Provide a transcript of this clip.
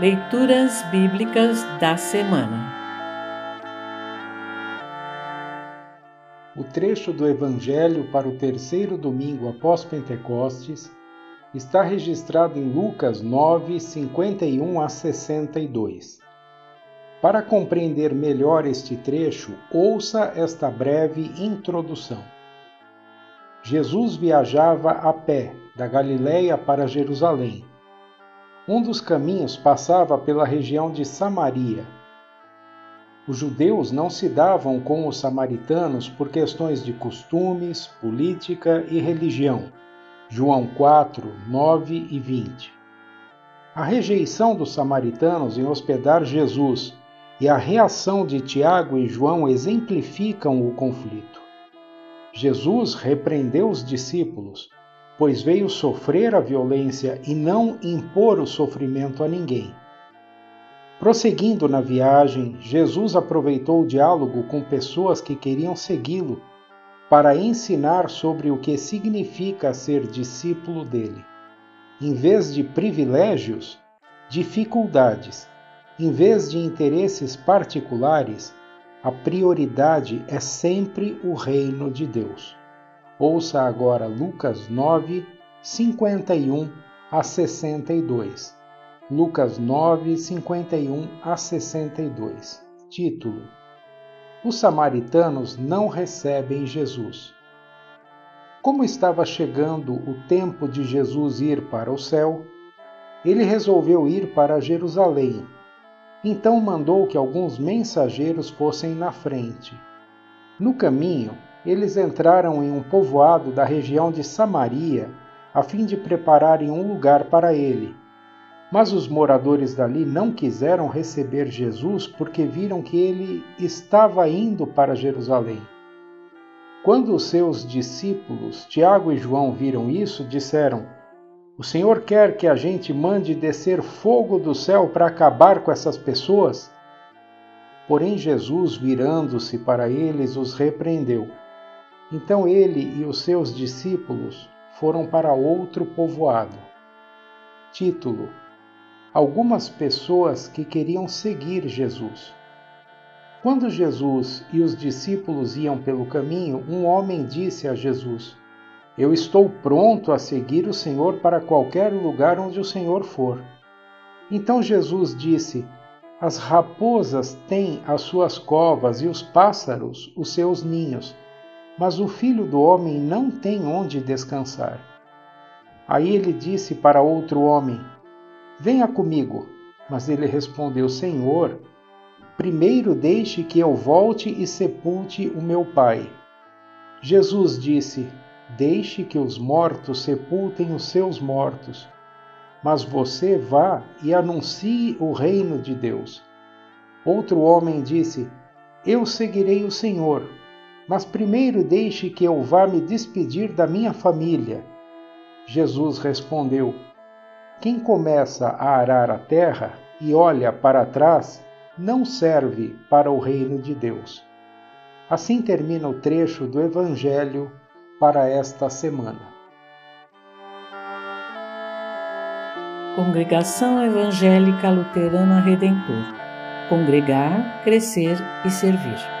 Leituras Bíblicas da Semana O trecho do Evangelho para o terceiro domingo após Pentecostes está registrado em Lucas 9, 51 a 62. Para compreender melhor este trecho, ouça esta breve introdução. Jesus viajava a pé da Galiléia para Jerusalém um dos caminhos passava pela região de Samaria. Os judeus não se davam com os samaritanos por questões de costumes, política e religião. João 4, 9 e 20. A rejeição dos samaritanos em hospedar Jesus e a reação de Tiago e João exemplificam o conflito. Jesus repreendeu os discípulos, pois veio sofrer a violência e não impor o sofrimento a ninguém. Prosseguindo na viagem, Jesus aproveitou o diálogo com pessoas que queriam segui-lo para ensinar sobre o que significa ser discípulo dele. Em vez de privilégios, dificuldades. Em vez de interesses particulares, a prioridade é sempre o reino de Deus. Ouça agora Lucas 9, 51 a 62. Lucas 9, 51 a 62. Título: Os samaritanos não recebem Jesus. Como estava chegando o tempo de Jesus ir para o céu, ele resolveu ir para Jerusalém. Então mandou que alguns mensageiros fossem na frente. No caminho, eles entraram em um povoado da região de Samaria a fim de prepararem um lugar para ele. Mas os moradores dali não quiseram receber Jesus porque viram que ele estava indo para Jerusalém. Quando os seus discípulos, Tiago e João, viram isso, disseram: O Senhor quer que a gente mande descer fogo do céu para acabar com essas pessoas? Porém, Jesus, virando-se para eles, os repreendeu. Então ele e os seus discípulos foram para outro povoado. Título: Algumas pessoas que queriam seguir Jesus. Quando Jesus e os discípulos iam pelo caminho, um homem disse a Jesus: Eu estou pronto a seguir o Senhor para qualquer lugar onde o Senhor for. Então Jesus disse: As raposas têm as suas covas e os pássaros os seus ninhos mas o filho do homem não tem onde descansar. Aí ele disse para outro homem: Venha comigo. Mas ele respondeu: Senhor, primeiro deixe que eu volte e sepulte o meu pai. Jesus disse: Deixe que os mortos sepultem os seus mortos, mas você vá e anuncie o reino de Deus. Outro homem disse: Eu seguirei o Senhor mas primeiro deixe que eu vá me despedir da minha família. Jesus respondeu: Quem começa a arar a terra e olha para trás, não serve para o reino de Deus. Assim termina o trecho do Evangelho para esta semana. Congregação Evangélica Luterana Redentor Congregar, Crescer e Servir.